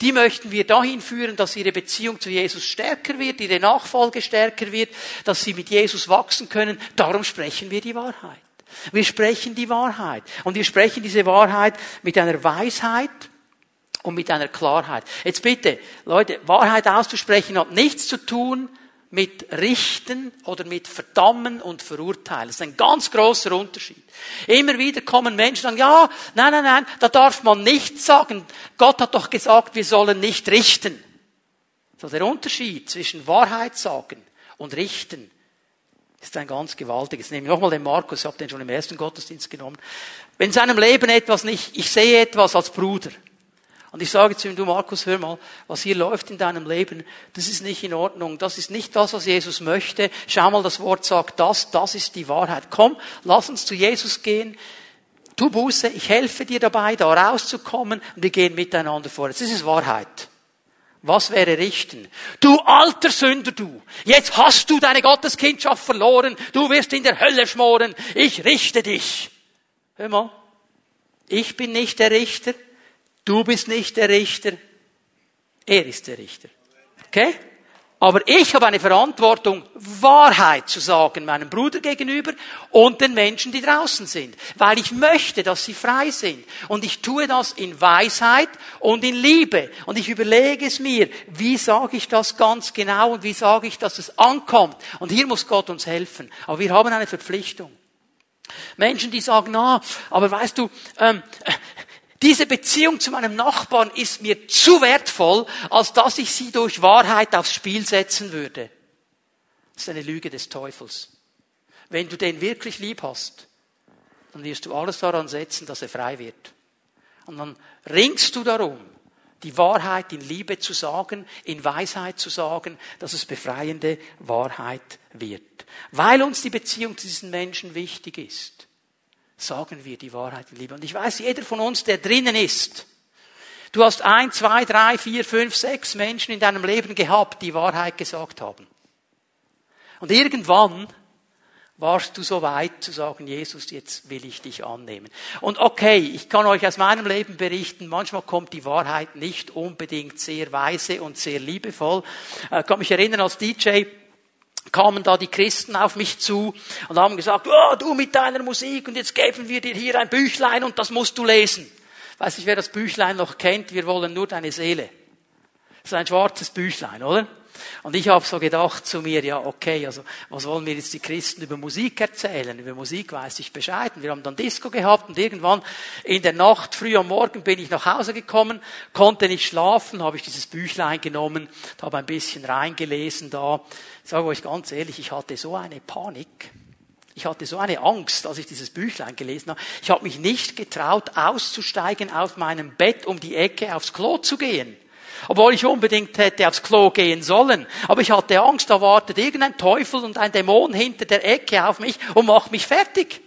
die möchten wir dahin führen, dass ihre Beziehung zu Jesus stärker wird, ihre Nachfolge stärker wird, dass sie mit Jesus wachsen können. Darum sprechen wir die Wahrheit. Wir sprechen die Wahrheit. Und wir sprechen diese Wahrheit mit einer Weisheit und mit einer Klarheit. Jetzt bitte, Leute, Wahrheit auszusprechen hat nichts zu tun mit Richten oder mit Verdammen und Verurteilen. Das ist ein ganz großer Unterschied. Immer wieder kommen Menschen und sagen, ja, nein, nein, nein, da darf man nichts sagen. Gott hat doch gesagt, wir sollen nicht richten. So der Unterschied zwischen Wahrheit sagen und richten ist ein ganz gewaltiges. Nehmen wir nochmal den Markus, ich habe den schon im ersten Gottesdienst genommen. Wenn in seinem Leben etwas nicht, ich sehe etwas als Bruder, und ich sage zu ihm, du Markus, hör mal, was hier läuft in deinem Leben, das ist nicht in Ordnung. Das ist nicht das, was Jesus möchte. Schau mal, das Wort sagt das, das ist die Wahrheit. Komm, lass uns zu Jesus gehen. Tu Buße, ich helfe dir dabei, da rauszukommen und wir gehen miteinander vor. Das ist Wahrheit. Was wäre richten? Du alter Sünder, du. Jetzt hast du deine Gotteskindschaft verloren. Du wirst in der Hölle schmoren. Ich richte dich. Hör mal. Ich bin nicht der Richter. Du bist nicht der Richter, er ist der Richter. Okay? Aber ich habe eine Verantwortung, Wahrheit zu sagen meinem Bruder gegenüber und den Menschen, die draußen sind. Weil ich möchte, dass sie frei sind. Und ich tue das in Weisheit und in Liebe. Und ich überlege es mir, wie sage ich das ganz genau und wie sage ich, dass es ankommt. Und hier muss Gott uns helfen. Aber wir haben eine Verpflichtung. Menschen, die sagen, na, aber weißt du, ähm, diese Beziehung zu meinem Nachbarn ist mir zu wertvoll, als dass ich sie durch Wahrheit aufs Spiel setzen würde. Das ist eine Lüge des Teufels. Wenn du den wirklich lieb hast, dann wirst du alles daran setzen, dass er frei wird. Und dann ringst du darum, die Wahrheit in Liebe zu sagen, in Weisheit zu sagen, dass es befreiende Wahrheit wird. Weil uns die Beziehung zu diesen Menschen wichtig ist sagen wir die Wahrheit in Liebe. Und ich weiß, jeder von uns, der drinnen ist, du hast ein, zwei, drei, vier, fünf, sechs Menschen in deinem Leben gehabt, die Wahrheit gesagt haben. Und irgendwann warst du so weit zu sagen, Jesus, jetzt will ich dich annehmen. Und okay, ich kann euch aus meinem Leben berichten, manchmal kommt die Wahrheit nicht unbedingt sehr weise und sehr liebevoll. Ich äh, kann mich erinnern, als DJ kamen da die Christen auf mich zu und haben gesagt, oh, du mit deiner Musik und jetzt geben wir dir hier ein Büchlein und das musst du lesen. Weiß nicht, wer das Büchlein noch kennt, wir wollen nur deine Seele. Das ist ein schwarzes Büchlein, oder? Und ich habe so gedacht zu mir, ja, okay, also was wollen mir jetzt die Christen über Musik erzählen? Über Musik weiß ich Bescheid. Und wir haben dann Disco gehabt und irgendwann in der Nacht, früh am Morgen bin ich nach Hause gekommen, konnte nicht schlafen, habe ich dieses Büchlein genommen, habe ein bisschen reingelesen da. Ich sage euch ganz ehrlich, ich hatte so eine Panik. Ich hatte so eine Angst, als ich dieses Büchlein gelesen habe. Ich habe mich nicht getraut, auszusteigen auf meinem Bett um die Ecke aufs Klo zu gehen. Obwohl ich unbedingt hätte aufs Klo gehen sollen. Aber ich hatte Angst, da wartet irgendein Teufel und ein Dämon hinter der Ecke auf mich und macht mich fertig.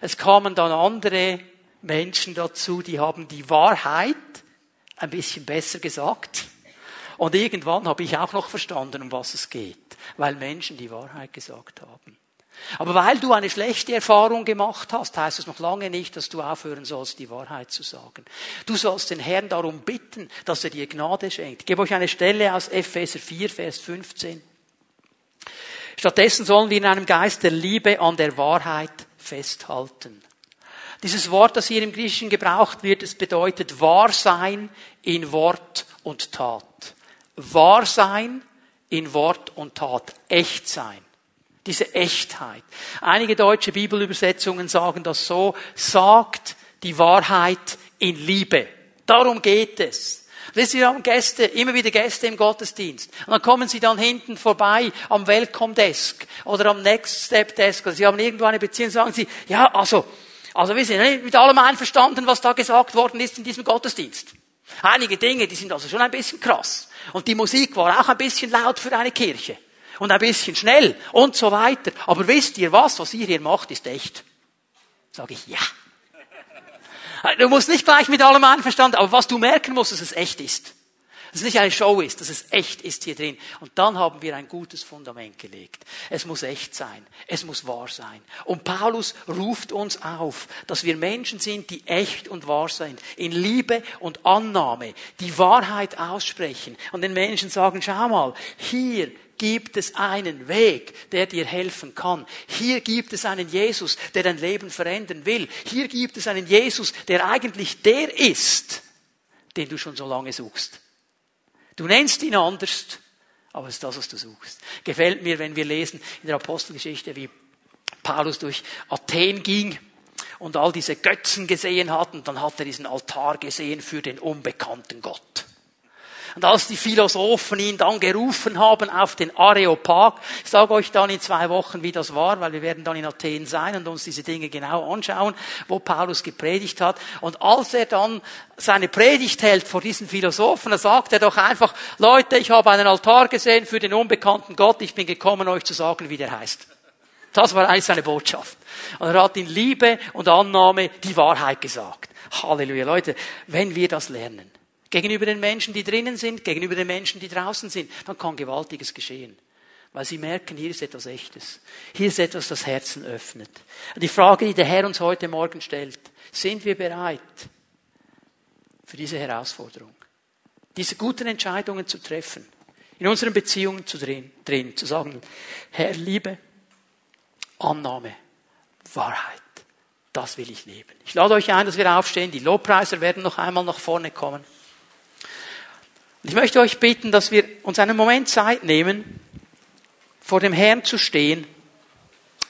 Es kamen dann andere Menschen dazu, die haben die Wahrheit ein bisschen besser gesagt. Und irgendwann habe ich auch noch verstanden, um was es geht, weil Menschen die Wahrheit gesagt haben. Aber weil du eine schlechte Erfahrung gemacht hast, heißt es noch lange nicht, dass du aufhören sollst, die Wahrheit zu sagen. Du sollst den Herrn darum bitten, dass er dir Gnade schenkt. Ich gebe euch eine Stelle aus Epheser 4, Vers 15. Stattdessen sollen wir in einem Geist der Liebe an der Wahrheit festhalten. Dieses Wort, das hier im Griechischen gebraucht wird, es bedeutet Wahrsein in Wort und Tat. Wahrsein in Wort und Tat. Echt sein. Diese Echtheit. Einige deutsche Bibelübersetzungen sagen das so, sagt die Wahrheit in Liebe. Darum geht es. Wir haben Gäste, immer wieder Gäste im Gottesdienst. Und dann kommen sie dann hinten vorbei am Welcome Desk oder am Next Step Desk. Oder sie haben irgendwo eine Beziehung, sagen sie, ja, also, also wir sind mit allem einverstanden, was da gesagt worden ist in diesem Gottesdienst. Einige Dinge, die sind also schon ein bisschen krass. Und die Musik war auch ein bisschen laut für eine Kirche und ein bisschen schnell und so weiter. Aber wisst ihr was, was ihr hier macht, ist echt. Sage ich, ja. Du musst nicht gleich mit allem einverstanden, aber was du merken musst, dass es echt ist. Dass es nicht eine Show ist, dass es echt ist hier drin. Und dann haben wir ein gutes Fundament gelegt. Es muss echt sein. Es muss wahr sein. Und Paulus ruft uns auf, dass wir Menschen sind, die echt und wahr sind. In Liebe und Annahme. Die Wahrheit aussprechen. Und den Menschen sagen, schau mal, hier gibt es einen Weg, der dir helfen kann. Hier gibt es einen Jesus, der dein Leben verändern will. Hier gibt es einen Jesus, der eigentlich der ist, den du schon so lange suchst. Du nennst ihn anders, aber es ist das, was du suchst. Gefällt mir, wenn wir lesen in der Apostelgeschichte, wie Paulus durch Athen ging und all diese Götzen gesehen hat und dann hat er diesen Altar gesehen für den unbekannten Gott. Und als die Philosophen ihn dann gerufen haben auf den Areopag, ich sage euch dann in zwei Wochen, wie das war, weil wir werden dann in Athen sein und uns diese Dinge genau anschauen, wo Paulus gepredigt hat. Und als er dann seine Predigt hält vor diesen Philosophen, da sagt er doch einfach, Leute, ich habe einen Altar gesehen für den unbekannten Gott, ich bin gekommen, euch zu sagen, wie der heißt. Das war eigentlich seine Botschaft. Und er hat in Liebe und Annahme die Wahrheit gesagt. Halleluja. Leute, wenn wir das lernen, gegenüber den Menschen, die drinnen sind, gegenüber den Menschen, die draußen sind, dann kann Gewaltiges geschehen. Weil sie merken, hier ist etwas Echtes. Hier ist etwas, das Herzen öffnet. Die Frage, die der Herr uns heute Morgen stellt, sind wir bereit für diese Herausforderung? Diese guten Entscheidungen zu treffen, in unseren Beziehungen zu drin, drin zu sagen, Herr, Liebe, Annahme, Wahrheit, das will ich leben. Ich lade euch ein, dass wir aufstehen. Die Lobpreiser werden noch einmal nach vorne kommen. Ich möchte euch bitten, dass wir uns einen Moment Zeit nehmen, vor dem Herrn zu stehen,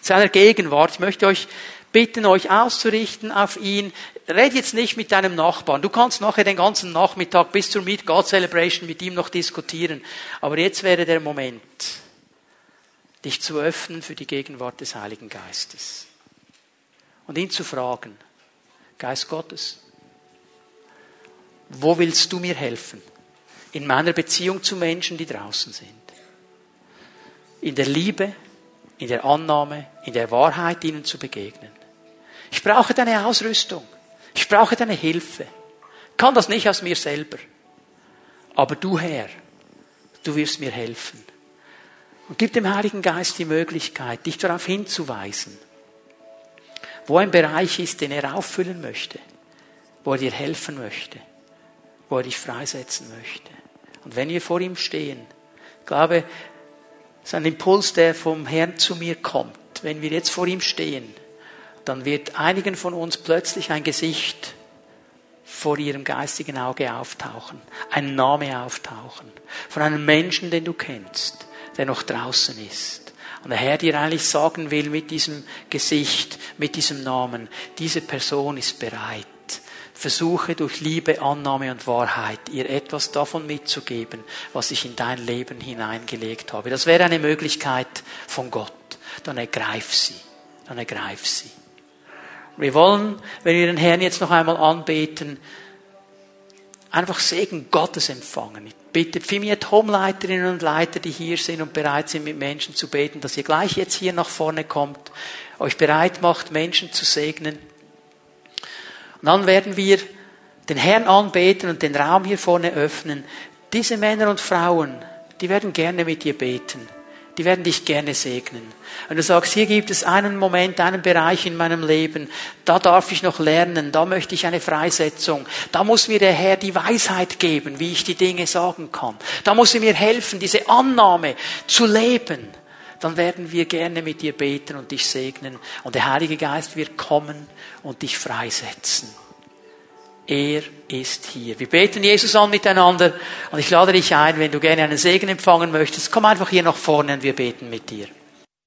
seiner Gegenwart. Ich möchte euch bitten, euch auszurichten auf ihn. Red jetzt nicht mit deinem Nachbarn. Du kannst nachher den ganzen Nachmittag bis zur Meet God Celebration mit ihm noch diskutieren. Aber jetzt wäre der Moment, dich zu öffnen für die Gegenwart des Heiligen Geistes. Und ihn zu fragen, Geist Gottes, wo willst du mir helfen? In meiner Beziehung zu Menschen, die draußen sind. In der Liebe, in der Annahme, in der Wahrheit ihnen zu begegnen. Ich brauche deine Ausrüstung. Ich brauche deine Hilfe. Ich kann das nicht aus mir selber. Aber du Herr, du wirst mir helfen. Und gib dem Heiligen Geist die Möglichkeit, dich darauf hinzuweisen, wo ein Bereich ist, den er auffüllen möchte, wo er dir helfen möchte, wo er dich freisetzen möchte. Und wenn wir vor ihm stehen, glaube, es ist ein Impuls, der vom Herrn zu mir kommt. Wenn wir jetzt vor ihm stehen, dann wird einigen von uns plötzlich ein Gesicht vor ihrem geistigen Auge auftauchen, ein Name auftauchen, von einem Menschen, den du kennst, der noch draußen ist. Und der Herr dir eigentlich sagen will mit diesem Gesicht, mit diesem Namen, diese Person ist bereit. Versuche durch Liebe, Annahme und Wahrheit ihr etwas davon mitzugeben, was ich in dein Leben hineingelegt habe. Das wäre eine Möglichkeit von Gott. Dann ergreif sie. Dann ergreif sie. Wir wollen, wenn wir den Herrn jetzt noch einmal anbeten, einfach Segen Gottes empfangen. Ich bitte Fimiet Home-Leiterinnen und Leiter, die hier sind und bereit sind, mit Menschen zu beten, dass ihr gleich jetzt hier nach vorne kommt, euch bereit macht, Menschen zu segnen. Und dann werden wir den Herrn anbeten und den Raum hier vorne öffnen. Diese Männer und Frauen, die werden gerne mit dir beten die werden dich gerne segnen. Wenn du sagst, hier gibt es einen Moment, einen Bereich in meinem Leben, da darf ich noch lernen, da möchte ich eine Freisetzung, da muss mir der Herr die Weisheit geben, wie ich die Dinge sagen kann. Da muss er mir helfen, diese Annahme zu leben. Dann werden wir gerne mit dir beten und dich segnen. Und der Heilige Geist wird kommen und dich freisetzen. Er ist hier. Wir beten Jesus an miteinander und ich lade dich ein, wenn du gerne einen Segen empfangen möchtest, komm einfach hier nach vorne und wir beten mit dir.